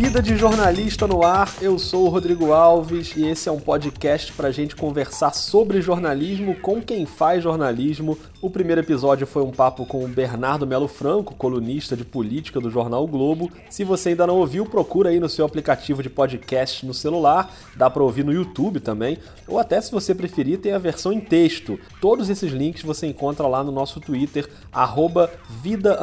Vida de Jornalista no Ar, eu sou o Rodrigo Alves e esse é um podcast para a gente conversar sobre jornalismo com quem faz jornalismo. O primeiro episódio foi um papo com o Bernardo Melo Franco, colunista de política do jornal o Globo. Se você ainda não ouviu, procura aí no seu aplicativo de podcast no celular, dá para ouvir no YouTube também, ou até se você preferir, tem a versão em texto. Todos esses links você encontra lá no nosso Twitter, arroba vida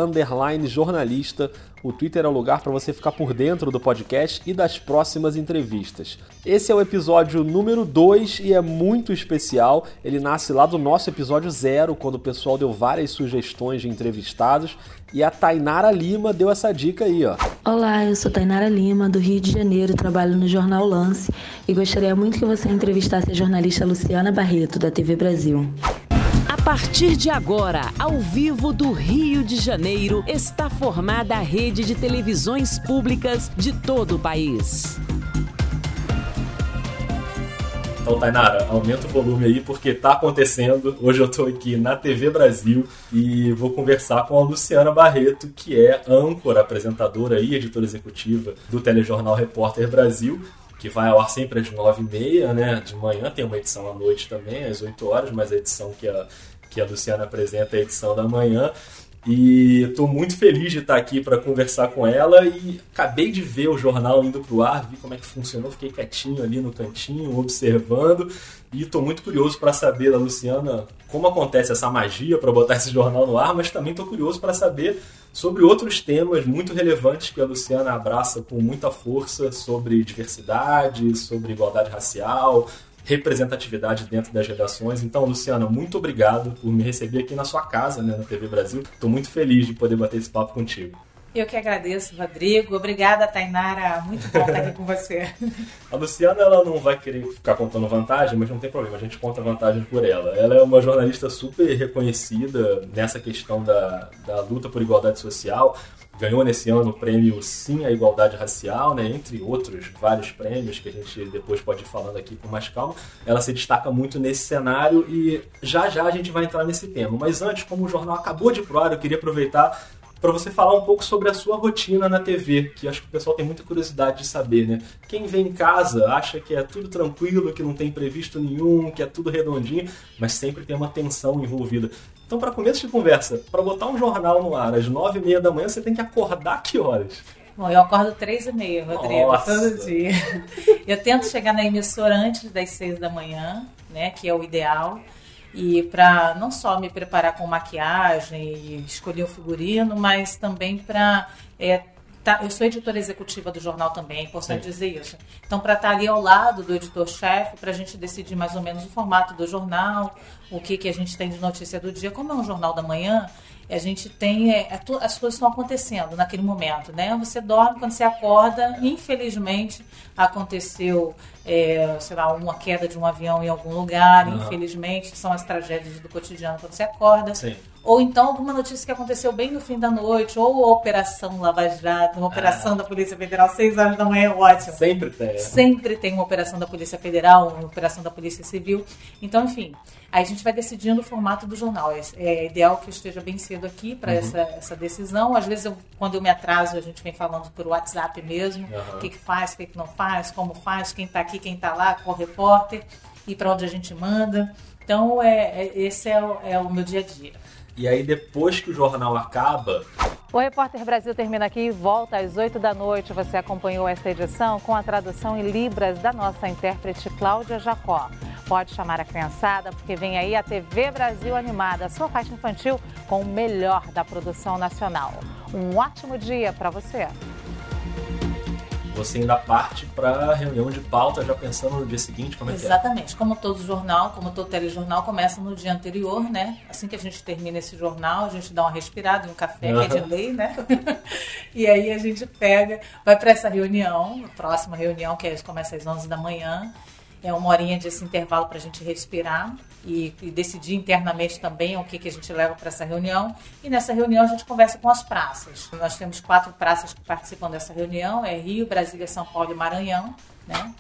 jornalista. O Twitter é o lugar para você ficar por dentro do podcast e das próximas entrevistas. Esse é o episódio número 2 e é muito especial. Ele nasce lá do nosso episódio zero, quando o pessoal deu várias sugestões de entrevistados. E a Tainara Lima deu essa dica aí, ó. Olá, eu sou Tainara Lima, do Rio de Janeiro, trabalho no Jornal Lance e gostaria muito que você entrevistasse a jornalista Luciana Barreto, da TV Brasil. Partir de agora, ao vivo do Rio de Janeiro, está formada a rede de televisões públicas de todo o país. Então, Tainara, aumenta o volume aí porque tá acontecendo. Hoje eu tô aqui na TV Brasil e vou conversar com a Luciana Barreto, que é âncora, apresentadora e editora executiva do telejornal Repórter Brasil que vai ao ar sempre às 9h30, né? De manhã, tem uma edição à noite também, às 8 horas, mas a edição que a, que a Luciana apresenta a edição da manhã. E estou muito feliz de estar aqui para conversar com ela e acabei de ver o jornal indo para o ar, vi como é que funcionou, fiquei quietinho ali no cantinho, observando e estou muito curioso para saber da Luciana como acontece essa magia para botar esse jornal no ar, mas também estou curioso para saber sobre outros temas muito relevantes que a Luciana abraça com muita força sobre diversidade, sobre igualdade racial, representatividade dentro das redações. Então, Luciana, muito obrigado por me receber aqui na sua casa, né, na TV Brasil. Estou muito feliz de poder bater esse papo contigo. Eu que agradeço, Rodrigo. Obrigada, Tainara. Muito bom estar aqui com você. A Luciana ela não vai querer ficar contando vantagem, mas não tem problema, a gente conta vantagem por ela. Ela é uma jornalista super reconhecida nessa questão da, da luta por igualdade social ganhou nesse ano o prêmio Sim à Igualdade Racial, né, entre outros vários prêmios que a gente depois pode ir falando aqui com mais calma. Ela se destaca muito nesse cenário e já já a gente vai entrar nesse tema. Mas antes, como o jornal acabou de pro ar, eu queria aproveitar para você falar um pouco sobre a sua rotina na TV, que acho que o pessoal tem muita curiosidade de saber, né? Quem vem em casa acha que é tudo tranquilo, que não tem previsto nenhum, que é tudo redondinho, mas sempre tem uma tensão envolvida. Então, para começo de conversa, para botar um jornal no ar às nove e meia da manhã, você tem que acordar que horas? Bom, eu acordo três e meia, Rodrigo, Nossa. todo dia. Eu tento chegar na emissora antes das seis da manhã, né, que é o ideal e para não só me preparar com maquiagem e escolher o figurino, mas também para é, tá, eu sou editora executiva do jornal também, é importante Sim. dizer isso. Então, para estar tá ali ao lado do editor-chefe, para a gente decidir mais ou menos o formato do jornal, o que, que a gente tem de notícia do dia, como é um jornal da manhã, a gente tem é, é as coisas estão acontecendo naquele momento, né? Você dorme quando você acorda, infelizmente aconteceu, é, sei lá, uma queda de um avião em algum lugar, uhum. infelizmente são as tragédias do cotidiano quando você acorda. Sim. Ou então alguma notícia que aconteceu bem no fim da noite, ou a Operação Lava Jato, uma operação ah. da Polícia Federal, seis horas da manhã é ótimo. Sempre tem. Sempre tem uma operação da Polícia Federal, uma operação da Polícia Civil. Então, enfim, Aí a gente vai decidindo o formato do jornal. É, é ideal que eu esteja bem cedo aqui para uhum. essa, essa decisão. Às vezes, eu, quando eu me atraso, a gente vem falando por WhatsApp mesmo. Uhum. O que, que faz, o que, que não faz, como faz, quem está aqui, quem está lá, qual repórter e para onde a gente manda. Então, é, é esse é o, é o meu dia a dia. E aí, depois que o jornal acaba, o Repórter Brasil termina aqui e volta às 8 da noite. Você acompanhou esta edição com a tradução em Libras da nossa intérprete Cláudia Jacó. Pode chamar a criançada, porque vem aí a TV Brasil Animada, sua faixa infantil com o melhor da produção nacional. Um ótimo dia para você! Você ainda parte para a reunião de pauta já pensando no dia seguinte, como é Exatamente. Que é? Como todo jornal, como todo telejornal, começa no dia anterior, né? Assim que a gente termina esse jornal, a gente dá uma respirada um café, uhum. que é de lei, né? e aí a gente pega, vai para essa reunião, a próxima reunião, que é, começa às 11 da manhã, é uma horinha desse intervalo para a gente respirar e, e, decidir internamente também o que, que a gente leva para essa reunião. E nessa reunião a gente conversa com as praças. Nós temos quatro praças que participam dessa reunião, é Rio, Brasília, São Paulo e Maranhão, né?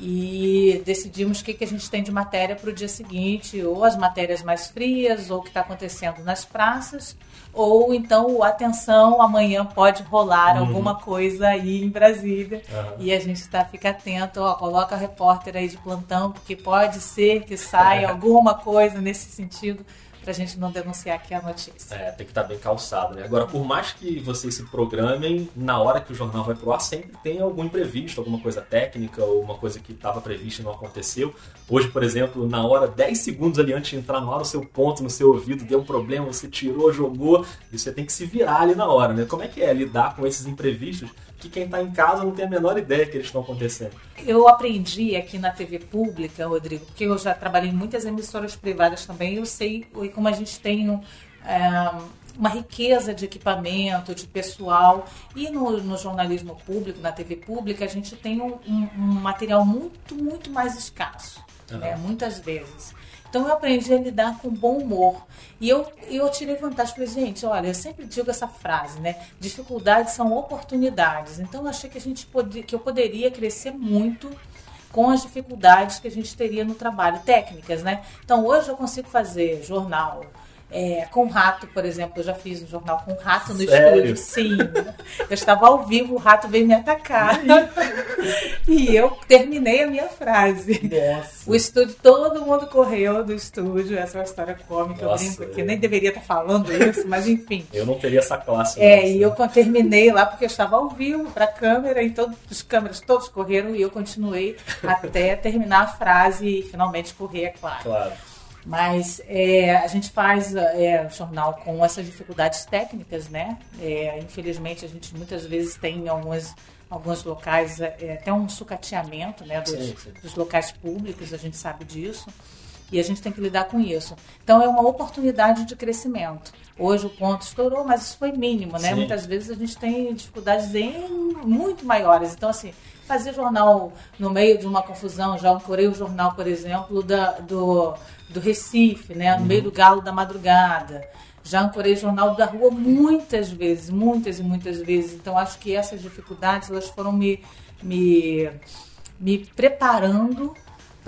E decidimos o que, que a gente tem de matéria para o dia seguinte, ou as matérias mais frias, ou o que está acontecendo nas praças, ou então, atenção, amanhã pode rolar uhum. alguma coisa aí em Brasília, uhum. e a gente tá, fica atento, ó, coloca a repórter aí de plantão, porque pode ser que saia alguma coisa nesse sentido pra gente não denunciar aqui a notícia. É, tem que estar tá bem calçado, né? Agora, por mais que vocês se programem, na hora que o jornal vai pro ar, sempre tem algum imprevisto, alguma coisa técnica ou uma coisa que estava prevista e não aconteceu. Hoje, por exemplo, na hora, 10 segundos ali antes de entrar no ar, o seu ponto no seu ouvido deu um problema, você tirou, jogou, e você tem que se virar ali na hora, né? Como é que é lidar com esses imprevistos que quem está em casa não tem a menor ideia que eles estão acontecendo. Eu aprendi aqui na TV pública, Rodrigo, porque eu já trabalhei em muitas emissoras privadas também, eu sei como a gente tem um, é, uma riqueza de equipamento, de pessoal, e no, no, jornalismo público, na TV pública, a gente tem um, um, um material muito, muito mais escasso, uhum. né, muitas vezes. Então eu aprendi a lidar com bom humor. E eu, eu tirei vantagem. Falei, gente, olha, eu sempre digo essa frase, né? Dificuldades são oportunidades. Então eu achei que, a gente que eu poderia crescer muito com as dificuldades que a gente teria no trabalho, técnicas, né? Então hoje eu consigo fazer jornal, é, com rato, por exemplo, eu já fiz um jornal com rato no Sério? estúdio. Sim. Eu estava ao vivo, o rato veio me atacar. e eu terminei a minha frase. Nossa. O estúdio, todo mundo correu do estúdio. Essa é uma história cômica, Nossa, eu brinco aqui. Eu nem deveria estar falando isso, mas enfim. Eu não teria essa classe. É, e eu terminei lá porque eu estava ao vivo para a câmera, e todos os câmeras todos correram e eu continuei até terminar a frase e finalmente correr, é claro. Claro. Mas é, a gente faz é, jornal com essas dificuldades técnicas, né? É, infelizmente, a gente muitas vezes tem em alguns, alguns locais é, até um sucateamento né, dos, sim, sim. dos locais públicos, a gente sabe disso. E a gente tem que lidar com isso. Então, é uma oportunidade de crescimento. Hoje o ponto estourou, mas isso foi mínimo, né? Sim. Muitas vezes a gente tem dificuldades bem, muito maiores. Então, assim, fazer jornal no meio de uma confusão, já ancorei o jornal, por exemplo, da, do do Recife, né, no uhum. meio do galo da madrugada. Já ancorei jornal da rua muitas vezes, muitas e muitas vezes. Então acho que essas dificuldades elas foram me, me, me preparando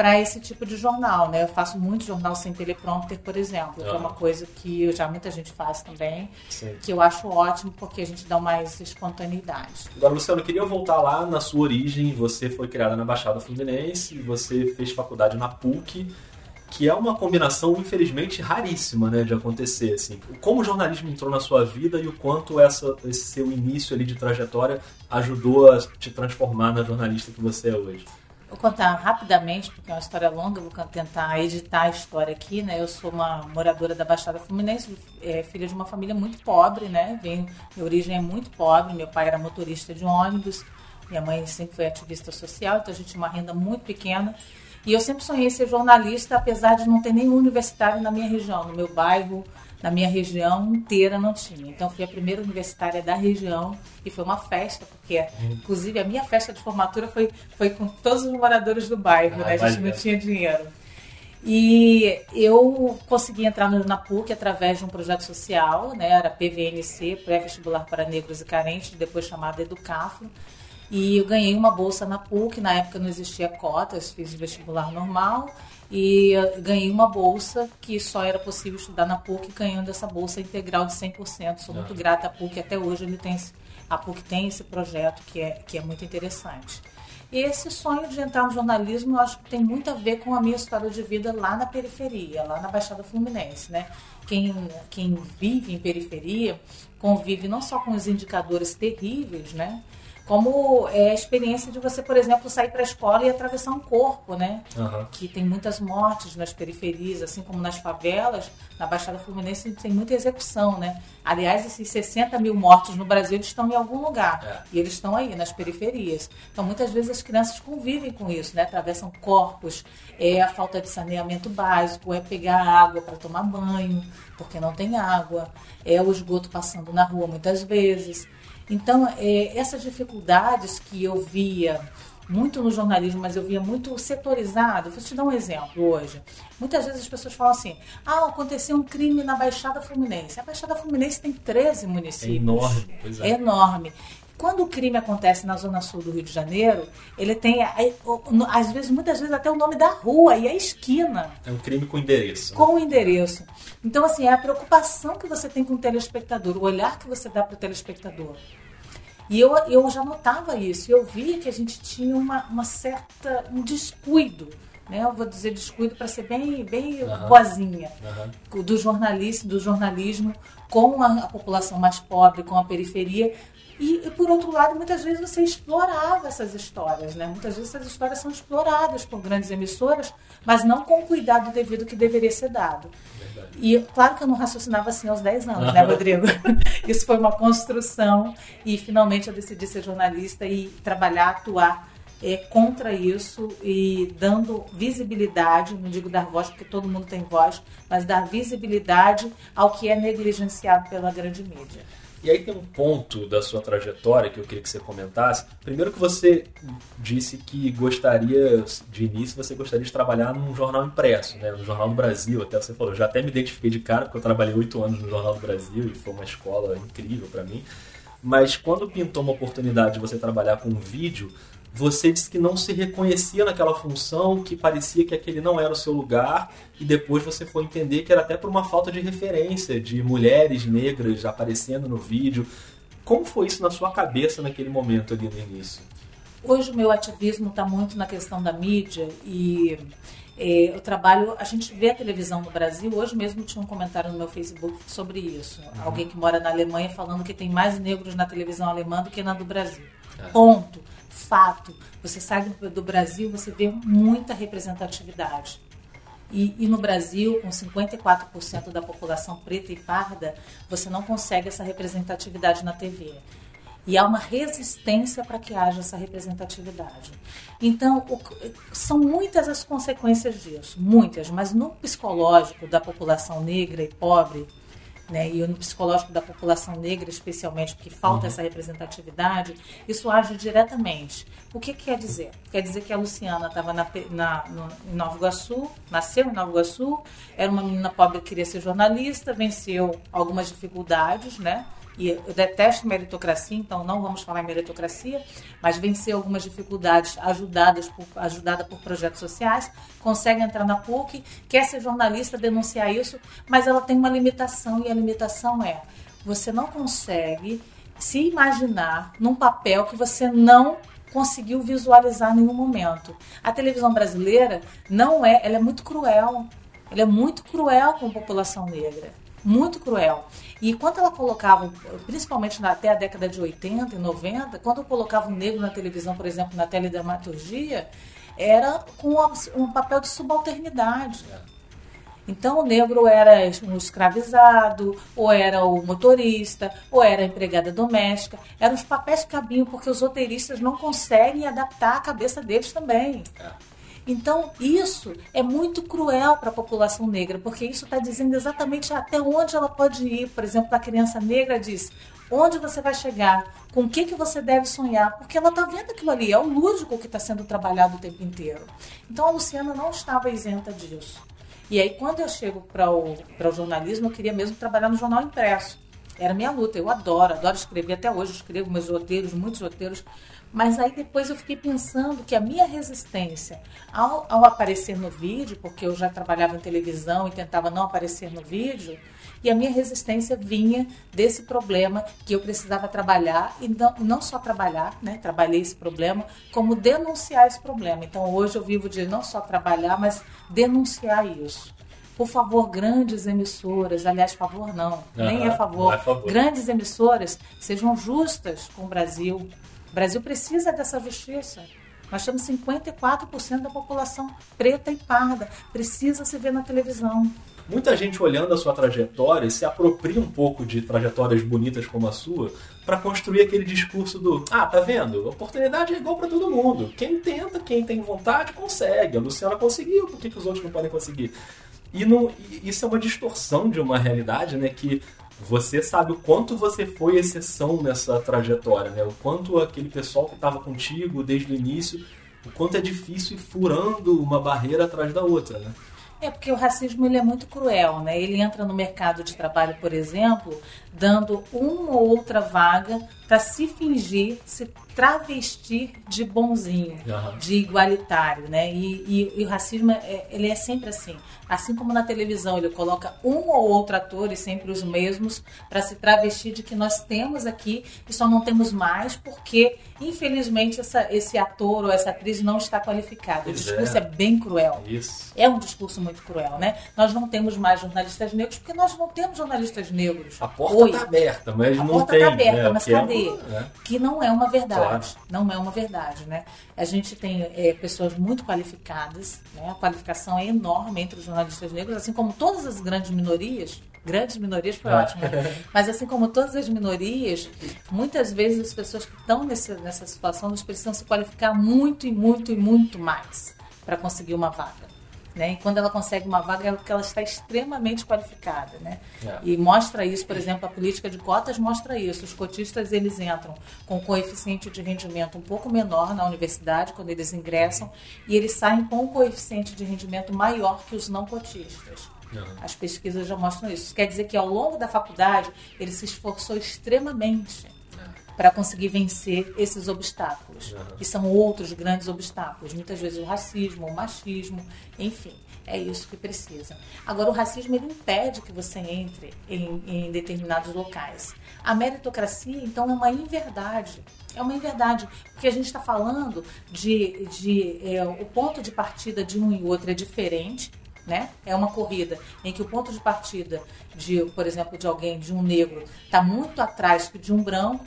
para esse tipo de jornal, né? Eu faço muito jornal sem teleprompter, por exemplo, que é uma coisa que já muita gente faz também, Sim. que eu acho ótimo porque a gente dá mais espontaneidade. Agora, Luciano, eu queria voltar lá na sua origem. Você foi criada na Baixada Fluminense, você fez faculdade na PUC que é uma combinação, infelizmente, raríssima né, de acontecer. Assim. Como o jornalismo entrou na sua vida e o quanto essa, esse seu início ali de trajetória ajudou a te transformar na jornalista que você é hoje? Vou contar rapidamente, porque é uma história longa, vou tentar editar a história aqui, né? Eu sou uma moradora da Baixada Fluminense, é, filha de uma família muito pobre, né? Venho, minha origem é muito pobre, meu pai era motorista de ônibus, minha mãe sempre foi ativista social, então a gente tinha uma renda muito pequena. E eu sempre sonhei ser jornalista, apesar de não ter nenhum universitário na minha região, no meu bairro, na minha região inteira não tinha. Então fui a primeira universitária da região e foi uma festa, porque inclusive a minha festa de formatura foi, foi com todos os moradores do bairro, ah, né? A gente não tinha dinheiro. E eu consegui entrar na PUC através de um projeto social, né? Era PVNC, Pré-Vestibular para Negros e Carentes, depois chamado Educafro. E eu ganhei uma bolsa na PUC, na época não existia cotas, fiz vestibular normal e ganhei uma bolsa que só era possível estudar na PUC, ganhando essa bolsa integral de 100%. Sou muito ah. grata à PUC, até hoje ele tem, a PUC tem esse projeto que é, que é muito interessante. E esse sonho de entrar no jornalismo, eu acho que tem muito a ver com a minha história de vida lá na periferia, lá na Baixada Fluminense, né? Quem, quem vive em periferia convive não só com os indicadores terríveis, né? Como é a experiência de você, por exemplo, sair para a escola e atravessar um corpo, né? Uhum. Que tem muitas mortes nas periferias, assim como nas favelas. Na Baixada Fluminense tem muita execução, né? Aliás, esses 60 mil mortos no Brasil eles estão em algum lugar. É. E eles estão aí, nas periferias. Então, muitas vezes as crianças convivem com isso, né? Atravessam corpos, é a falta de saneamento básico, é pegar água para tomar banho, porque não tem água, é o esgoto passando na rua muitas vezes. Então, é, essas dificuldades que eu via muito no jornalismo, mas eu via muito setorizado. Vou te dar um exemplo hoje. Muitas vezes as pessoas falam assim: ah, aconteceu um crime na Baixada Fluminense. A Baixada Fluminense tem 13 municípios. É enorme, pois é. é enorme. Quando o crime acontece na zona sul do Rio de Janeiro, ele tem, às vezes, muitas vezes até o nome da rua e a esquina. É um crime com endereço. Né? Com endereço. Então, assim, é a preocupação que você tem com o telespectador, o olhar que você dá para o telespectador. E eu, eu já notava isso, eu via que a gente tinha uma, uma certa, um descuido né? Eu vou dizer descuido para ser bem, bem uhum. boazinha uhum. do jornalista, do jornalismo com a, a, população mais pobre, com a periferia. E, e, por outro lado, muitas vezes você explorava essas histórias, né? Muitas vezes essas histórias são exploradas por grandes emissoras, mas não com o cuidado devido que deveria ser dado. Verdade. E claro que eu não raciocinava assim aos 10 anos, né, Rodrigo? Isso foi uma construção e finalmente eu decidi ser jornalista e trabalhar, atuar é, contra isso e dando visibilidade, não digo dar voz porque todo mundo tem voz, mas dar visibilidade ao que é negligenciado pela grande mídia. E aí tem um ponto da sua trajetória que eu queria que você comentasse. Primeiro que você disse que gostaria, de início, você gostaria de trabalhar num jornal impresso, né? no Jornal do Brasil, até você falou. Já até me identifiquei de cara, porque eu trabalhei oito anos no Jornal do Brasil e foi uma escola incrível para mim. Mas quando pintou uma oportunidade de você trabalhar com vídeo, você disse que não se reconhecia naquela função, que parecia que aquele não era o seu lugar, e depois você foi entender que era até por uma falta de referência de mulheres negras aparecendo no vídeo. Como foi isso na sua cabeça naquele momento ali no início? Hoje o meu ativismo está muito na questão da mídia e é, eu trabalho, a gente vê a televisão no Brasil, hoje mesmo tinha um comentário no meu Facebook sobre isso. Uhum. Alguém que mora na Alemanha falando que tem mais negros na televisão alemã do que na do Brasil. É. Ponto fato. Você sai do, do Brasil, você vê muita representatividade. E, e, no Brasil, com 54% da população preta e parda, você não consegue essa representatividade na TV. E há uma resistência para que haja essa representatividade. Então, o, são muitas as consequências disso, muitas, mas no psicológico da população negra e pobre, né, e no psicológico da população negra, especialmente, porque falta uhum. essa representatividade, isso age diretamente. O que, que quer dizer? Quer dizer que a Luciana estava na, na, em Nova Iguaçu, nasceu em Nova Iguaçu, era uma menina pobre que queria ser jornalista, venceu algumas dificuldades, né? E eu detesto meritocracia, então não vamos falar em meritocracia, mas vencer algumas dificuldades ajudadas por, ajudada por projetos sociais, consegue entrar na PUC, quer ser jornalista, denunciar isso, mas ela tem uma limitação, e a limitação é você não consegue se imaginar num papel que você não conseguiu visualizar em nenhum momento. A televisão brasileira não é, ela é muito cruel. Ela é muito cruel com a população negra muito cruel. E quando ela colocava, principalmente até a década de 80 e 90, quando colocava um negro na televisão, por exemplo, na teledramaturgia, era com um papel de subalternidade. Então o negro era um escravizado, ou era o motorista, ou era a empregada doméstica. Eram os papéis que cabiam, porque os roteiristas não conseguem adaptar a cabeça deles também. É. Então, isso é muito cruel para a população negra, porque isso está dizendo exatamente até onde ela pode ir. Por exemplo, a criança negra diz onde você vai chegar, com o que, que você deve sonhar, porque ela está vendo aquilo ali, é o lúdico que está sendo trabalhado o tempo inteiro. Então, a Luciana não estava isenta disso. E aí, quando eu chego para o, o jornalismo, eu queria mesmo trabalhar no jornal impresso. Era minha luta, eu adoro, adoro escrever, até hoje escrevo meus roteiros, muitos roteiros, mas aí depois eu fiquei pensando que a minha resistência ao, ao, aparecer no vídeo, porque eu já trabalhava em televisão e tentava não aparecer no vídeo, e a minha resistência vinha desse problema que eu precisava trabalhar, e não, não só trabalhar, né? Trabalhei esse problema, como denunciar esse problema. Então hoje eu vivo de não só trabalhar, mas denunciar isso. Por favor, grandes emissoras, aliás, favor não, uhum, nem é favor. É favor. Grandes emissoras sejam justas com o Brasil, o Brasil precisa dessa justiça. Nós temos 54% da população preta e parda. Precisa se ver na televisão. Muita gente olhando a sua trajetória se apropria um pouco de trajetórias bonitas como a sua para construir aquele discurso do ah, tá vendo? Oportunidade é igual para todo mundo. Quem tenta, quem tem vontade, consegue. A Luciana conseguiu, por que, que os outros não podem conseguir? E não, isso é uma distorção de uma realidade né, que você sabe o quanto você foi exceção nessa trajetória, né? O quanto aquele pessoal que estava contigo desde o início, o quanto é difícil ir furando uma barreira atrás da outra, né? É porque o racismo ele é muito cruel, né? Ele entra no mercado de trabalho, por exemplo, dando uma ou outra vaga para se fingir, se travestir de bonzinho, uhum. de igualitário, né? E, e, e o racismo é, ele é sempre assim. Assim como na televisão ele coloca um ou outro ator e sempre os mesmos para se travestir de que nós temos aqui e só não temos mais porque infelizmente essa, esse ator ou essa atriz não está qualificado. O discurso é. é bem cruel. Isso. É um discurso muito cruel, né? Nós não temos mais jornalistas negros porque nós não temos jornalistas negros. A porta está aberta, mas a não porta tem. A porta está aberta, né? mas cadê? É. Que não é uma verdade. Claro. Não é uma verdade, né? A gente tem é, pessoas muito qualificadas, né? A qualificação é enorme entre os jornalistas negros, assim como todas as grandes minorias grandes minorias foi ah. ótimo. Mas assim como todas as minorias, muitas vezes as pessoas que estão nessa, nessa situação elas precisam se qualificar muito e muito e muito mais para conseguir uma vaga. Né? E quando ela consegue uma vaga é porque ela está extremamente qualificada, né? É. E mostra isso, por exemplo, a política de cotas mostra isso. Os cotistas eles entram com um coeficiente de rendimento um pouco menor na universidade quando eles ingressam e eles saem com um coeficiente de rendimento maior que os não cotistas. Uhum. As pesquisas já mostram isso. Quer dizer que ao longo da faculdade ele se esforçou extremamente para conseguir vencer esses obstáculos, uhum. que são outros grandes obstáculos, muitas vezes o racismo, o machismo, enfim, é isso que precisa. Agora, o racismo ele impede que você entre em, em determinados locais. A meritocracia, então, é uma inverdade. É uma inverdade, porque a gente está falando de, de é, o ponto de partida de um e outro é diferente, né? É uma corrida em que o ponto de partida de, por exemplo, de alguém, de um negro, está muito atrás que de um branco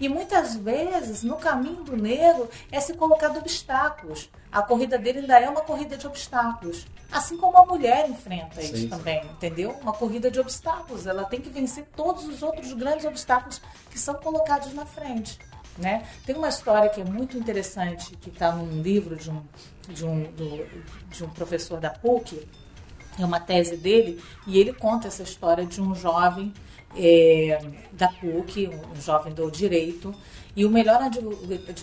e muitas vezes, no caminho do negro, é se colocar obstáculos. A corrida dele ainda é uma corrida de obstáculos. Assim como a mulher enfrenta isso sim, também, sim. entendeu? Uma corrida de obstáculos. Ela tem que vencer todos os outros grandes obstáculos que são colocados na frente. Né? Tem uma história que é muito interessante, que está num livro de um, de, um, do, de um professor da PUC, é uma tese dele, e ele conta essa história de um jovem é, da PUC, um jovem do direito, e o melhor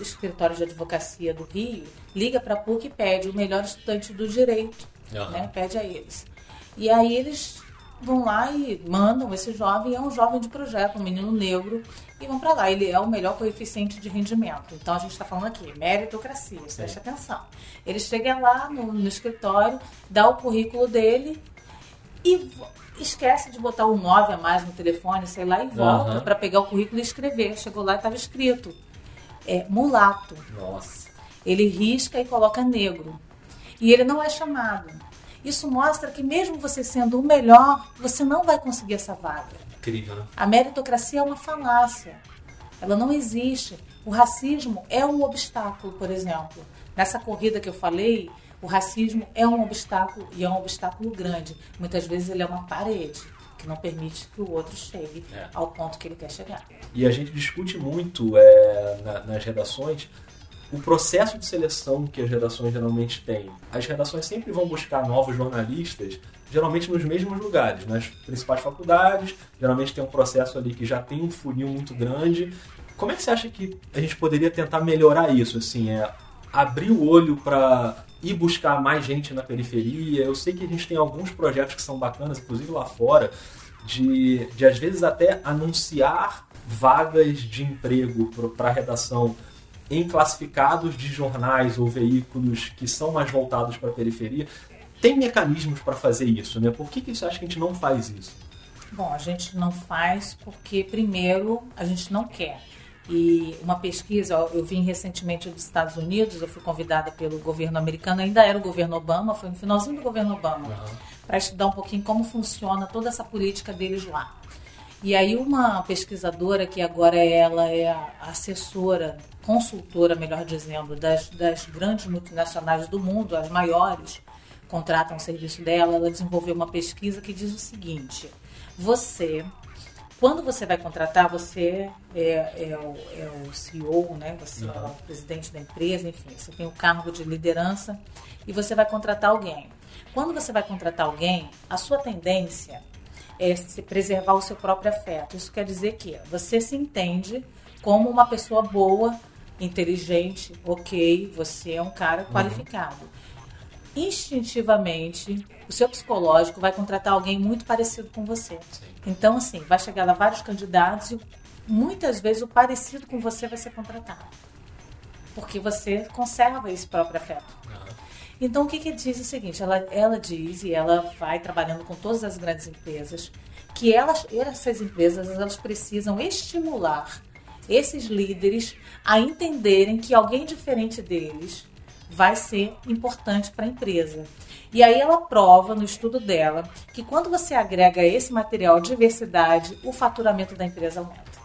escritório de advocacia do Rio liga para a PUC e pede o melhor estudante do direito, uhum. né? pede a eles. E aí eles vão lá e mandam esse jovem, é um jovem de projeto, um menino negro, e vão para lá. Ele é o melhor coeficiente de rendimento. Então a gente está falando aqui, meritocracia, preste atenção. Ele chega lá no, no escritório, dá o currículo dele e esquece de botar o 9 a mais no telefone, sei lá, e volta uhum. para pegar o currículo e escrever. Chegou lá e estava escrito. É mulato. Nossa. Ele risca e coloca negro. E ele não é chamado. Isso mostra que mesmo você sendo o melhor, você não vai conseguir essa vaga. Incrível, né? A meritocracia é uma falácia. Ela não existe. O racismo é um obstáculo, por exemplo. Nessa corrida que eu falei, o racismo é um obstáculo e é um obstáculo grande. Muitas vezes ele é uma parede que não permite que o outro chegue é. ao ponto que ele quer chegar. E a gente discute muito é, na, nas redações o processo de seleção que as redações geralmente têm. As redações sempre vão buscar novos jornalistas, geralmente nos mesmos lugares, nas principais faculdades, geralmente tem um processo ali que já tem um funil muito grande. Como é que você acha que a gente poderia tentar melhorar isso? Assim, é abrir o olho para ir buscar mais gente na periferia. Eu sei que a gente tem alguns projetos que são bacanas, inclusive lá fora, de, de às vezes até anunciar vagas de emprego para a redação em classificados de jornais ou veículos que são mais voltados para a periferia. Tem mecanismos para fazer isso, né? Por que, que você acha que a gente não faz isso? Bom, a gente não faz porque, primeiro, a gente não quer. E uma pesquisa, eu vim recentemente dos Estados Unidos, eu fui convidada pelo governo americano, ainda era o governo Obama, foi no finalzinho do governo Obama, uhum. para estudar um pouquinho como funciona toda essa política deles lá. E aí uma pesquisadora que agora ela é a assessora, consultora, melhor dizendo, das, das grandes multinacionais do mundo, as maiores, contratam o serviço dela, ela desenvolveu uma pesquisa que diz o seguinte: você quando você vai contratar, você é, é, o, é o, CEO, né? você uhum. é o presidente da empresa, enfim, você tem o cargo de liderança e você vai contratar alguém. Quando você vai contratar alguém, a sua tendência é se preservar o seu próprio afeto. Isso quer dizer que você se entende como uma pessoa boa, inteligente, ok, você é um cara uhum. qualificado. instintivamente, o seu psicológico vai contratar alguém muito parecido com você. Sim. Então, assim, vai chegar lá vários candidatos e muitas vezes o parecido com você vai ser contratado. Porque você conserva esse próprio afeto. Então, o que, que diz é o seguinte: ela, ela diz, e ela vai trabalhando com todas as grandes empresas, que elas, essas empresas elas precisam estimular esses líderes a entenderem que alguém diferente deles vai ser importante para a empresa. E aí ela prova no estudo dela que quando você agrega esse material diversidade, o faturamento da empresa aumenta.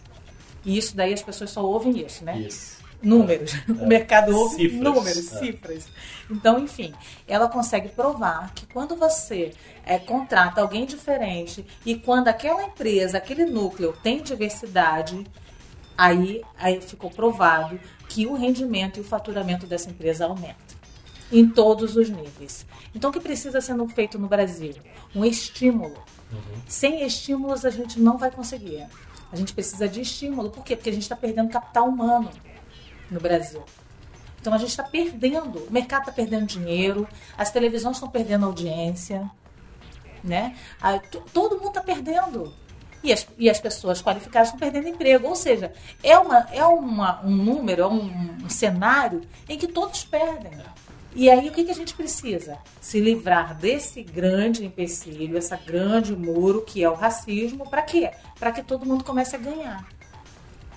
E isso daí as pessoas só ouvem isso, né? Isso. Números. É. O mercado ouve cifras. números, é. cifras. Então, enfim, ela consegue provar que quando você é, contrata alguém diferente e quando aquela empresa, aquele núcleo tem diversidade, aí, aí ficou provado que o rendimento e o faturamento dessa empresa aumenta em todos os níveis. Então, o que precisa ser feito no Brasil? Um estímulo. Uhum. Sem estímulos, a gente não vai conseguir. A gente precisa de estímulo. Por quê? Porque a gente está perdendo capital humano no Brasil. Então, a gente está perdendo. O mercado está perdendo dinheiro, as televisões estão perdendo audiência. Né? todo mundo está perdendo e as, e as pessoas qualificadas estão perdendo emprego. Ou seja, é, uma, é uma, um número, é um, um cenário em que todos perdem. E aí o que, que a gente precisa? Se livrar desse grande empecilho, essa grande muro que é o racismo, para quê? Para que todo mundo comece a ganhar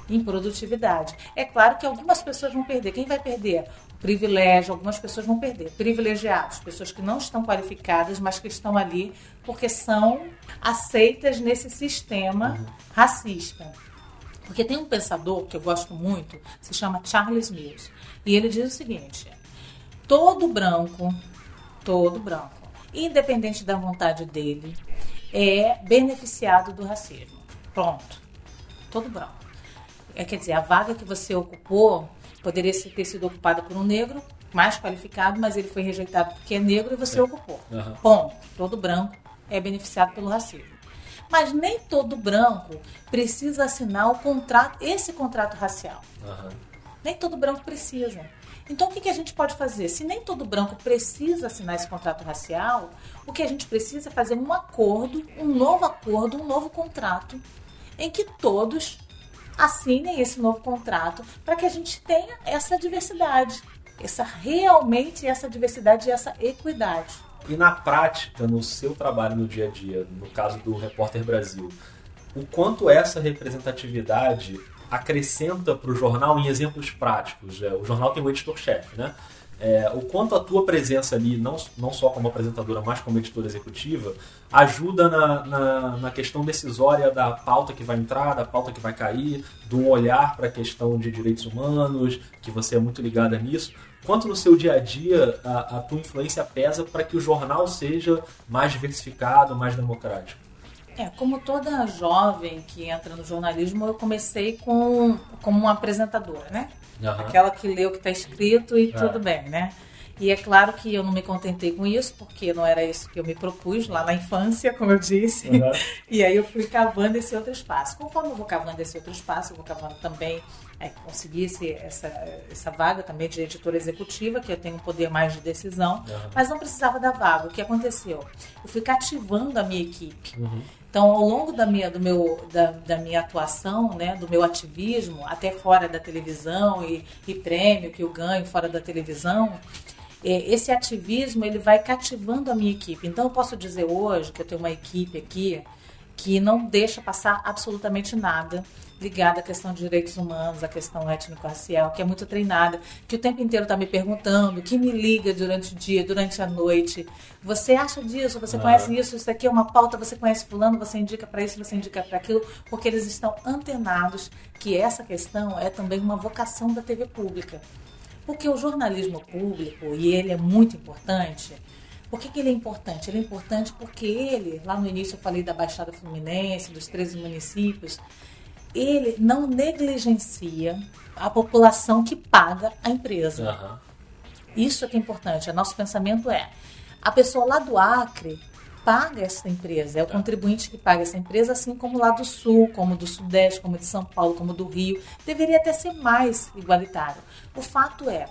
em produtividade. É claro que algumas pessoas vão perder. Quem vai perder? privilégio, algumas pessoas vão perder. Privilegiados, pessoas que não estão qualificadas, mas que estão ali porque são aceitas nesse sistema uhum. racista. Porque tem um pensador que eu gosto muito, se chama Charles Mills, e ele diz o seguinte: todo branco, todo branco, independente da vontade dele, é beneficiado do racismo. Pronto. Todo branco. É, quer dizer, a vaga que você ocupou Poderia ter sido ocupada por um negro mais qualificado, mas ele foi rejeitado porque é negro e você é. ocupou. Uhum. Ponto. Todo branco é beneficiado pelo racismo. Mas nem todo branco precisa assinar o contrato, esse contrato racial. Uhum. Nem todo branco precisa. Então, o que, que a gente pode fazer? Se nem todo branco precisa assinar esse contrato racial, o que a gente precisa é fazer um acordo, um novo acordo, um novo contrato, em que todos assinem esse novo contrato para que a gente tenha essa diversidade, essa realmente essa diversidade e essa equidade. E na prática, no seu trabalho no dia a dia, no caso do Repórter Brasil, o quanto essa representatividade acrescenta para o jornal em exemplos práticos? É, o jornal tem um editor-chefe, né? É, o quanto a tua presença ali, não, não só como apresentadora, mas como editora executiva, ajuda na, na, na, questão decisória da pauta que vai entrar, da pauta que vai cair, um olhar para a questão de direitos humanos, que você é muito ligada nisso. Quanto no seu dia a dia a, a tua influência pesa para que o jornal seja mais diversificado, mais democrático? É, como toda jovem que entra no jornalismo, eu comecei com, como uma apresentadora, né? Uhum. Aquela que lê o que está escrito e é. tudo bem, né? E é claro que eu não me contentei com isso, porque não era isso que eu me propus lá na infância, como eu disse. Uhum. E aí eu fui cavando esse outro espaço. Conforme eu vou cavando esse outro espaço, eu vou cavando também, é, consegui esse, essa, essa vaga também de editora executiva, que eu tenho um poder mais de decisão, uhum. mas não precisava da vaga. O que aconteceu? Eu fui cativando a minha equipe. Uhum. Então, ao longo da minha, do meu, da, da, minha atuação, né, do meu ativismo, até fora da televisão e, e prêmio que eu ganho fora da televisão, é, esse ativismo ele vai cativando a minha equipe. Então, eu posso dizer hoje que eu tenho uma equipe aqui que não deixa passar absolutamente nada ligada à questão de direitos humanos, à questão étnico-racial, que é muito treinada, que o tempo inteiro está me perguntando, que me liga durante o dia, durante a noite. Você acha disso? Você ah. conhece isso? Isso aqui é uma pauta, você conhece fulano, você indica para isso, você indica para aquilo, porque eles estão antenados que essa questão é também uma vocação da TV pública. Porque o jornalismo público, e ele é muito importante, por que, que, ele é importante? Ele é importante porque ele, lá no início eu falei da Baixada Fluminense, dos 13 municípios, ele não negligencia a população que paga a empresa. Uhum. Isso é que é importante. O nosso pensamento é: a pessoa lá do Acre paga essa empresa, é o tá. contribuinte que paga essa empresa, assim como lá do Sul, como do Sudeste, como de São Paulo, como do Rio. Deveria até ser mais igualitário. O fato é,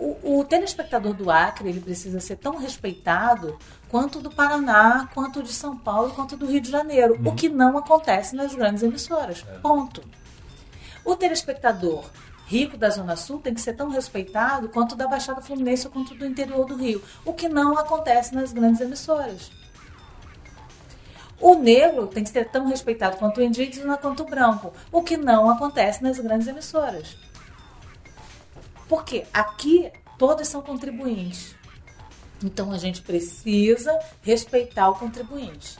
o, o, telespectador do Acre ele precisa ser tão respeitado quanto do Paraná, quanto de São Paulo, quanto do Rio de Janeiro, uhum. o que não acontece nas grandes emissoras. É. Ponto. O telespectador rico da Zona Sul tem que ser tão respeitado quanto da Baixada Fluminense ou quanto do interior do Rio, o que não acontece nas grandes emissoras. O negro tem que ser tão respeitado quanto o indígena quanto o branco, o que não acontece nas grandes emissoras. Porque aqui todos são contribuintes. Então a gente precisa respeitar o contribuinte.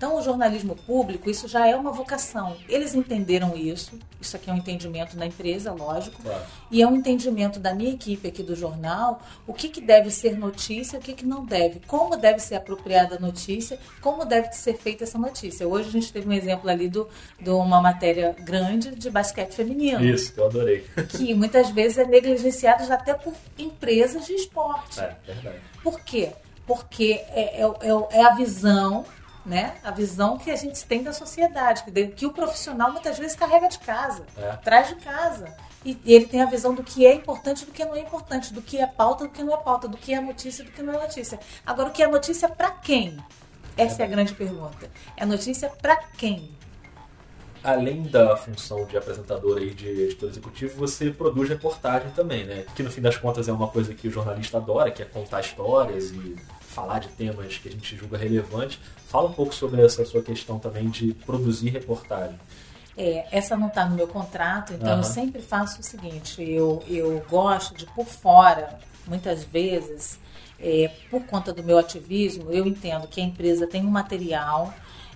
Então, o jornalismo público, isso já é uma vocação. Eles entenderam isso. Isso aqui é um entendimento da empresa, lógico. Claro. E é um entendimento da minha equipe aqui do jornal, o que, que deve ser notícia, o que, que não deve, como deve ser apropriada a notícia, como deve ser feita essa notícia. Hoje a gente teve um exemplo ali do, de uma matéria grande de basquete feminino. Isso, que eu adorei. Que muitas vezes é negligenciado até por empresas de esporte. É, verdade. Por quê? Porque é, é, é, é a visão né? A visão que a gente tem da sociedade, que, que o profissional muitas vezes carrega de casa, é. traz de casa. E, e ele tem a visão do que é importante do que não é importante, do que é pauta do que não é pauta, do que é notícia do que não é notícia. Agora, o que é notícia para quem? Essa é a grande pergunta. É notícia para quem? além da função de apresentador e de editor executivo, você produz reportagem também, né? Que no fim das contas é uma coisa que o jornalista adora, que é contar histórias e falar de temas que a gente julga relevantes. Fala um pouco sobre essa sua questão também de produzir reportagem. É, essa não está no meu contrato, então uhum. eu sempre faço o seguinte: eu, eu gosto de por fora, muitas vezes, é, por conta do meu ativismo, eu entendo que a empresa tem um material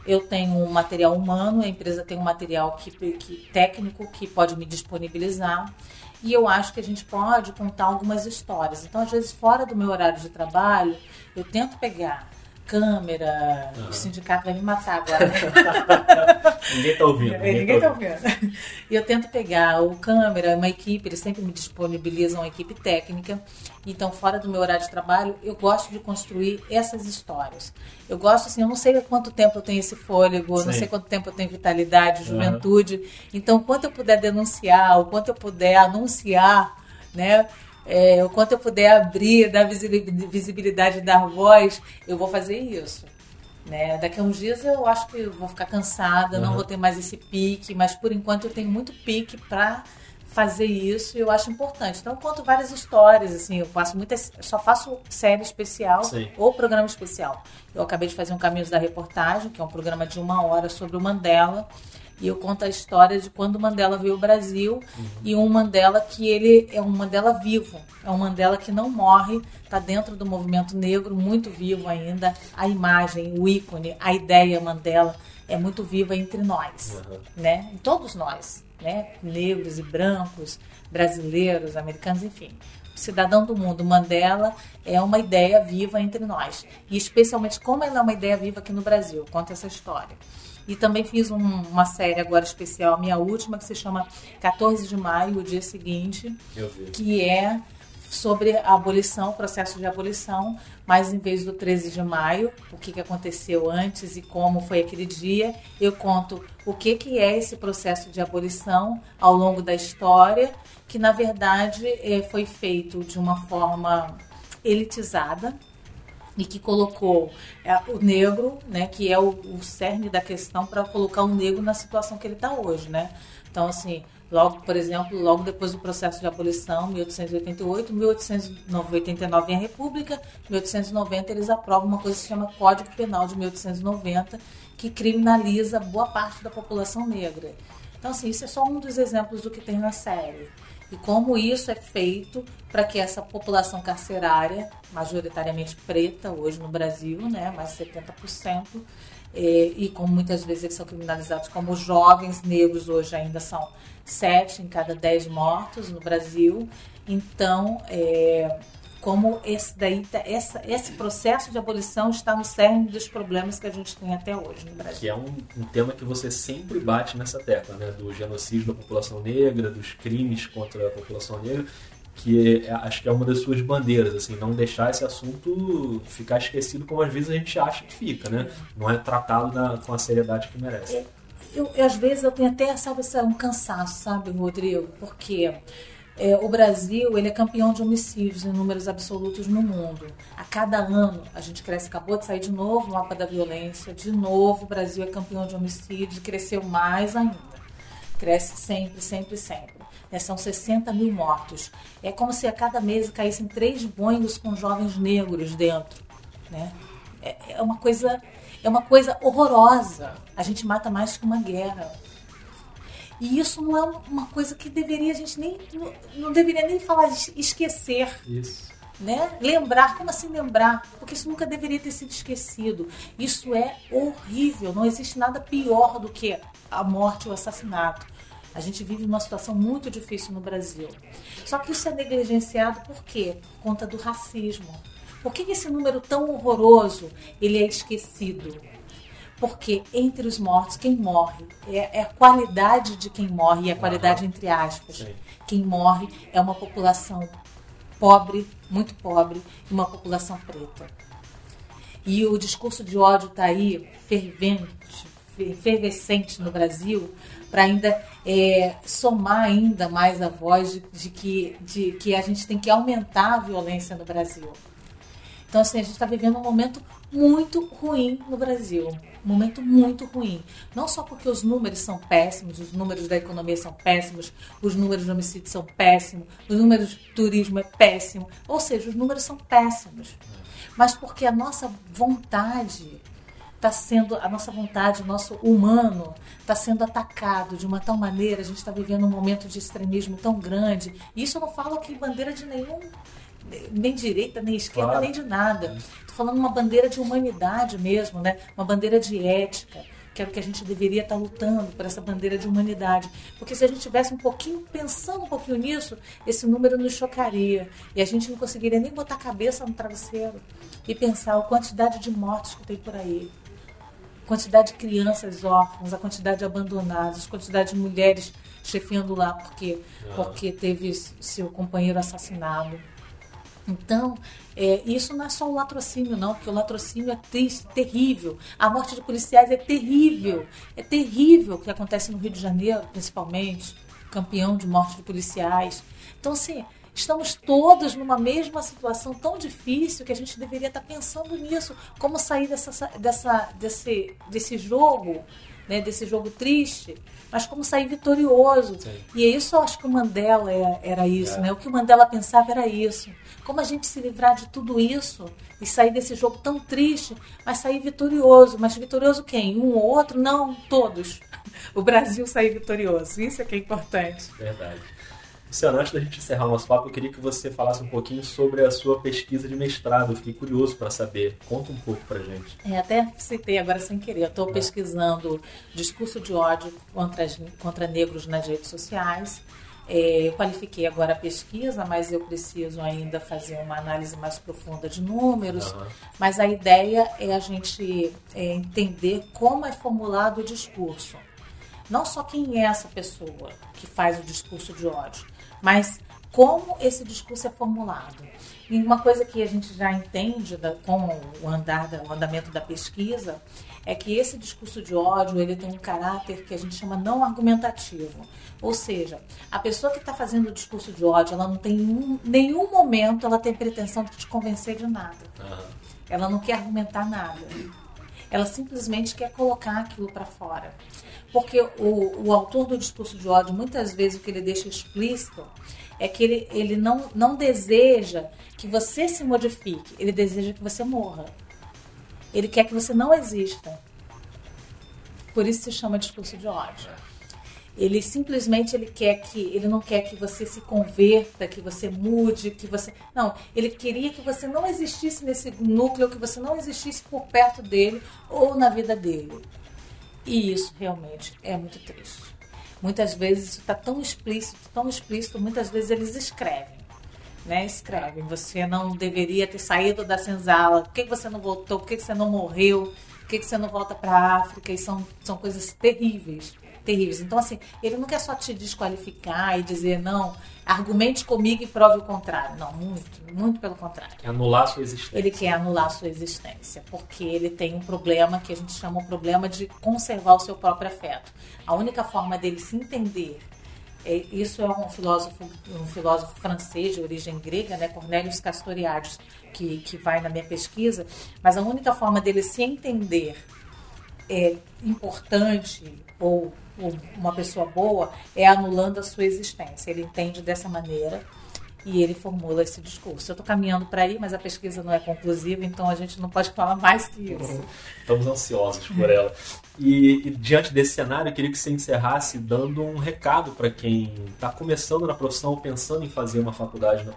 eu tenho um material humano, a empresa tem um material que, que, técnico que pode me disponibilizar. E eu acho que a gente pode contar algumas histórias. Então, às vezes, fora do meu horário de trabalho, eu tento pegar câmera, uhum. o sindicato vai me matar agora. Né? ninguém está ouvindo. Ninguém, ninguém tá, tá ouvindo. E eu tento pegar o câmera, uma equipe, eles sempre me disponibilizam uma equipe técnica. Então, fora do meu horário de trabalho, eu gosto de construir essas histórias. Eu gosto, assim, eu não sei quanto tempo eu tenho esse fôlego, Sim. não sei quanto tempo eu tenho vitalidade, juventude. Uhum. Então, quanto eu puder denunciar, o quanto eu puder anunciar, né? É, o quanto eu puder abrir, dar visibilidade, dar voz, eu vou fazer isso. Né? Daqui a uns dias eu acho que eu vou ficar cansada, uhum. não vou ter mais esse pique, mas por enquanto eu tenho muito pique para fazer isso e eu acho importante. Então eu conto várias histórias, assim, eu faço muitas, só faço série especial Sim. ou programa especial. Eu acabei de fazer um Caminhos da Reportagem, que é um programa de uma hora sobre o Mandela. E eu conto a história de quando o Mandela veio ao Brasil uhum. e um Mandela que ele é um Mandela vivo, é um Mandela que não morre, está dentro do movimento negro, muito vivo ainda. A imagem, o ícone, a ideia Mandela é muito viva entre nós, uhum. né? Em todos nós, né? Negros e brancos, brasileiros, americanos, enfim cidadão do mundo, Mandela, é uma ideia viva entre nós. E especialmente como ela é uma ideia viva aqui no Brasil. Conta essa história. E também fiz um, uma série agora especial, minha última, que se chama 14 de Maio, o dia seguinte, que é sobre a abolição, o processo de abolição, mas em vez do 13 de maio, o que, que aconteceu antes e como foi aquele dia, eu conto o que, que é esse processo de abolição ao longo da história, que na verdade é, foi feito de uma forma elitizada, e que colocou é, o negro, né, que é o, o cerne da questão para colocar o negro na situação que ele está hoje, né? Então, assim, logo, por exemplo, logo depois do processo de abolição, 1888, 1889 em a República, 1890 eles aprovam uma coisa que se chama Código Penal de 1890, que criminaliza boa parte da população negra. Então, assim, isso é só um dos exemplos do que tem na série e como isso é feito para que essa população carcerária, majoritariamente preta hoje no Brasil, né, mais de 70%, é, e como muitas vezes eles são criminalizados como jovens negros hoje ainda são sete em cada dez mortos no Brasil. Então, é, como esse, daí, tá, essa, esse processo de abolição está no cerne dos problemas que a gente tem até hoje no Brasil. Que é um, um tema que você sempre bate nessa tecla, né? do genocídio da população negra, dos crimes contra a população negra, que é, acho que é uma das suas bandeiras, assim, não deixar esse assunto ficar esquecido como às vezes a gente acha que fica, né? Não é tratado na, com a seriedade que merece. Eu, eu, às vezes eu tenho até sabe, um cansaço, sabe, Rodrigo? Porque é, o Brasil ele é campeão de homicídios em números absolutos no mundo. A cada ano a gente cresce, acabou de sair de novo o mapa da violência, de novo o Brasil é campeão de homicídios e cresceu mais ainda. Cresce sempre, sempre, sempre. É, são 60 mil mortos. É como se a cada mês caíssem três boingos com jovens negros dentro. Né? É, é uma coisa é uma coisa horrorosa. A gente mata mais que uma guerra. E isso não é uma coisa que deveria a gente nem não, não deveria nem falar de esquecer. Isso. Né? Lembrar, como assim lembrar? Porque isso nunca deveria ter sido esquecido. Isso é horrível. Não existe nada pior do que a morte ou o assassinato. A gente vive uma situação muito difícil no Brasil. Só que isso é negligenciado por quê? Por conta do racismo. Por que esse número tão horroroso ele é esquecido? Porque entre os mortos, quem morre é, é a qualidade de quem morre, e a qualidade entre aspas. Sim. Quem morre é uma população pobre, muito pobre, e uma população preta. E o discurso de ódio está aí fervente, efervescente no Brasil, para ainda é, somar ainda mais a voz de, de, que, de que a gente tem que aumentar a violência no Brasil. Então, assim, a gente está vivendo um momento muito ruim no Brasil. Momento muito ruim. Não só porque os números são péssimos, os números da economia são péssimos, os números de homicídio são péssimos, os números de turismo é péssimo. Ou seja, os números são péssimos. Mas porque a nossa vontade está sendo, a nossa vontade, o nosso humano está sendo atacado de uma tal maneira, a gente está vivendo um momento de extremismo tão grande. E isso eu não falo aqui bandeira de nenhum nem direita, nem esquerda, claro. nem de nada. Estou falando uma bandeira de humanidade mesmo, né? Uma bandeira de ética, que é o que a gente deveria estar tá lutando por essa bandeira de humanidade. Porque se a gente tivesse um pouquinho, pensando um pouquinho nisso, esse número nos chocaria. E a gente não conseguiria nem botar a cabeça no travesseiro e pensar a quantidade de mortos que tem por aí. A quantidade de crianças órfãs, a quantidade de abandonados, a quantidade de mulheres chefiando lá porque, ah. porque teve seu companheiro assassinado. Então, é, isso não é só o latrocínio, não, porque o latrocínio é triste, terrível. A morte de policiais é terrível. É terrível o que acontece no Rio de Janeiro, principalmente, campeão de morte de policiais. Então, assim, estamos todos numa mesma situação tão difícil que a gente deveria estar pensando nisso. Como sair dessa, dessa, desse, desse jogo né, desse jogo triste, mas como sair vitorioso. Sim. E é isso eu acho que o Mandela era, é, era isso, é. né? O que o Mandela pensava era isso. Como a gente se livrar de tudo isso e sair desse jogo tão triste, mas sair vitorioso. Mas vitorioso quem? Um ou outro? Não, todos. O Brasil sair vitorioso. Isso é que é importante. Verdade. Luciano, antes da gente encerrar o nosso papo, eu queria que você falasse um pouquinho sobre a sua pesquisa de mestrado. Eu fiquei curioso para saber. Conta um pouco para gente. É, até citei agora sem querer. Eu estou pesquisando discurso de ódio contra, contra negros nas redes sociais. É, eu qualifiquei agora a pesquisa, mas eu preciso ainda fazer uma análise mais profunda de números. Uhum. Mas a ideia é a gente é, entender como é formulado o discurso. Não só quem é essa pessoa que faz o discurso de ódio, mas como esse discurso é formulado. E uma coisa que a gente já entende da, com o, andar da, o andamento da pesquisa é que esse discurso de ódio ele tem um caráter que a gente chama não argumentativo. Ou seja, a pessoa que está fazendo o discurso de ódio, ela não tem um, nenhum momento ela tem pretensão de te convencer de nada. Uhum. Ela não quer argumentar nada. Ela simplesmente quer colocar aquilo para fora. Porque o, o autor do discurso de ódio, muitas vezes, o que ele deixa explícito é que ele, ele não, não deseja que você se modifique, ele deseja que você morra. Ele quer que você não exista. Por isso se chama discurso de ódio. Ele simplesmente ele quer que ele não quer que você se converta, que você mude, que você não. Ele queria que você não existisse nesse núcleo, que você não existisse por perto dele ou na vida dele. E isso realmente é muito triste. Muitas vezes isso está tão explícito, tão explícito, muitas vezes eles escrevem. Né, escrevem, você não deveria ter saído da senzala, por que você não voltou, por que você não morreu, por que você não volta para a África, e são, são coisas terríveis terríveis. Então, assim, ele não quer só te desqualificar e dizer, não, argumente comigo e prove o contrário. Não, muito, muito pelo contrário. Quer anular a sua existência. Ele quer anular a sua existência, porque ele tem um problema que a gente chama o problema de conservar o seu próprio afeto. A única forma dele se entender isso é um filósofo, um filósofo francês de origem grega, né, Cornelius Castoriadis, que, que vai na minha pesquisa, mas a única forma dele se entender é importante ou, ou uma pessoa boa é anulando a sua existência. Ele entende dessa maneira e ele formula esse discurso. Eu estou caminhando para aí, mas a pesquisa não é conclusiva, então a gente não pode falar mais que isso. Estamos ansiosos por ela. E, e diante desse cenário, eu queria que você encerrasse dando um recado para quem está começando na profissão, pensando em fazer uma faculdade na,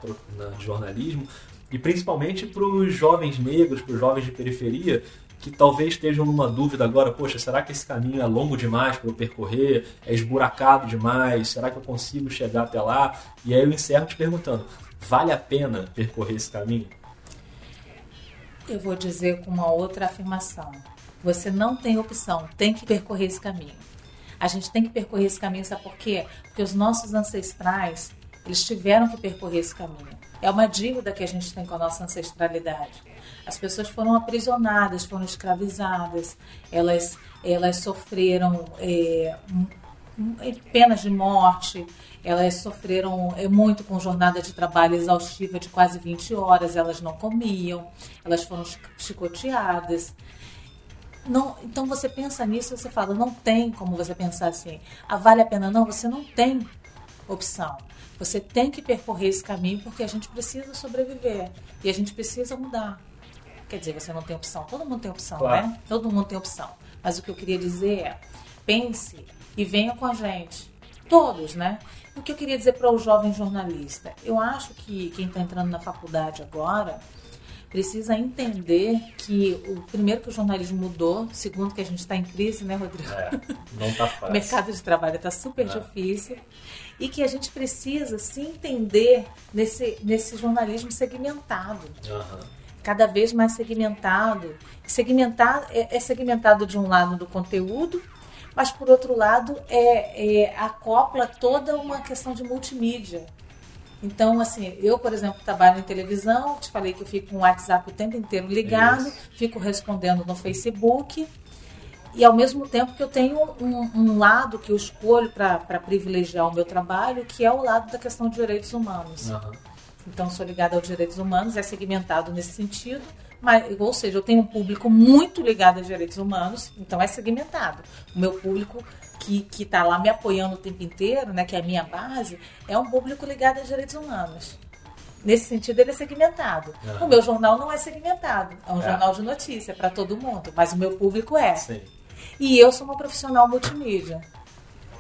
na de jornalismo, e principalmente para os jovens negros, para os jovens de periferia, que talvez estejam numa dúvida agora, poxa, será que esse caminho é longo demais para eu percorrer? É esburacado demais? Será que eu consigo chegar até lá? E aí eu encerro te perguntando, vale a pena percorrer esse caminho? Eu vou dizer com uma outra afirmação. Você não tem opção, tem que percorrer esse caminho. A gente tem que percorrer esse caminho, sabe por quê? Porque os nossos ancestrais, eles tiveram que percorrer esse caminho. É uma dívida que a gente tem com a nossa ancestralidade. As pessoas foram aprisionadas, foram escravizadas, elas, elas sofreram é, penas de morte, elas sofreram é, muito com jornada de trabalho exaustiva de quase 20 horas, elas não comiam, elas foram chicoteadas. Não, então você pensa nisso e você fala, não tem como você pensar assim, ah, vale a pena não, você não tem opção. Você tem que percorrer esse caminho porque a gente precisa sobreviver e a gente precisa mudar. Quer dizer, você não tem opção. Todo mundo tem opção, claro. né? Todo mundo tem opção. Mas o que eu queria dizer é: pense e venha com a gente. Todos, né? O que eu queria dizer para o jovem jornalista? Eu acho que quem está entrando na faculdade agora precisa entender que o primeiro que o jornalismo mudou, segundo que a gente está em crise, né, Rodrigo? É, não está fácil. o mercado de trabalho está super difícil e que a gente precisa se entender nesse, nesse jornalismo segmentado. Uhum cada vez mais segmentado. Segmentado é, é segmentado de um lado do conteúdo, mas por outro lado é, é, acopla toda uma questão de multimídia. Então, assim, eu, por exemplo, trabalho em televisão, te falei que eu fico com o WhatsApp o tempo inteiro ligado, Isso. fico respondendo no Facebook, e ao mesmo tempo que eu tenho um, um lado que eu escolho para privilegiar o meu trabalho, que é o lado da questão de direitos humanos. Uhum. Então, sou ligada aos direitos humanos, é segmentado nesse sentido, mas, ou seja, eu tenho um público muito ligado aos direitos humanos, então é segmentado. O meu público que está lá me apoiando o tempo inteiro, né, que é a minha base, é um público ligado aos direitos humanos. Nesse sentido, ele é segmentado. Uhum. O meu jornal não é segmentado, é um é. jornal de notícia para todo mundo, mas o meu público é. Sim. E eu sou uma profissional multimídia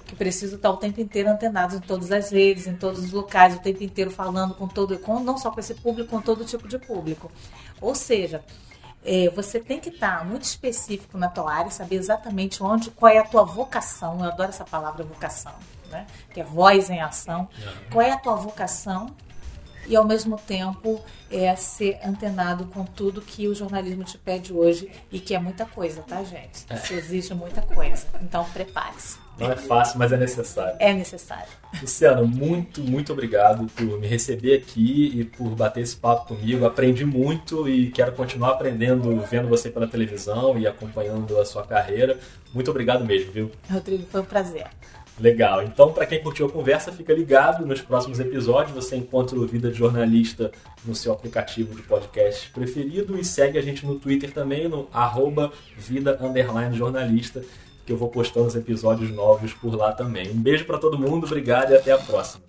que preciso estar o tempo inteiro antenado em todas as redes, em todos os locais, o tempo inteiro falando com todo, com, não só com esse público, com todo tipo de público. Ou seja, é, você tem que estar muito específico na tua área, saber exatamente onde, qual é a tua vocação. Eu adoro essa palavra vocação, né? Que é voz em ação. Qual é a tua vocação? E ao mesmo tempo é ser antenado com tudo que o jornalismo te pede hoje e que é muita coisa, tá, gente? Isso exige muita coisa. Então prepare-se. Não é fácil, mas é necessário. É necessário. Luciano, muito, muito obrigado por me receber aqui e por bater esse papo comigo. Aprendi muito e quero continuar aprendendo, vendo você pela televisão e acompanhando a sua carreira. Muito obrigado mesmo, viu? Rodrigo, foi um prazer. Legal. Então, para quem curtiu a conversa, fica ligado. Nos próximos episódios você encontra o Vida de Jornalista no seu aplicativo de podcast preferido e segue a gente no Twitter também, no arroba vida jornalista que eu vou postando os episódios novos por lá também. Um beijo para todo mundo, obrigado e até a próxima.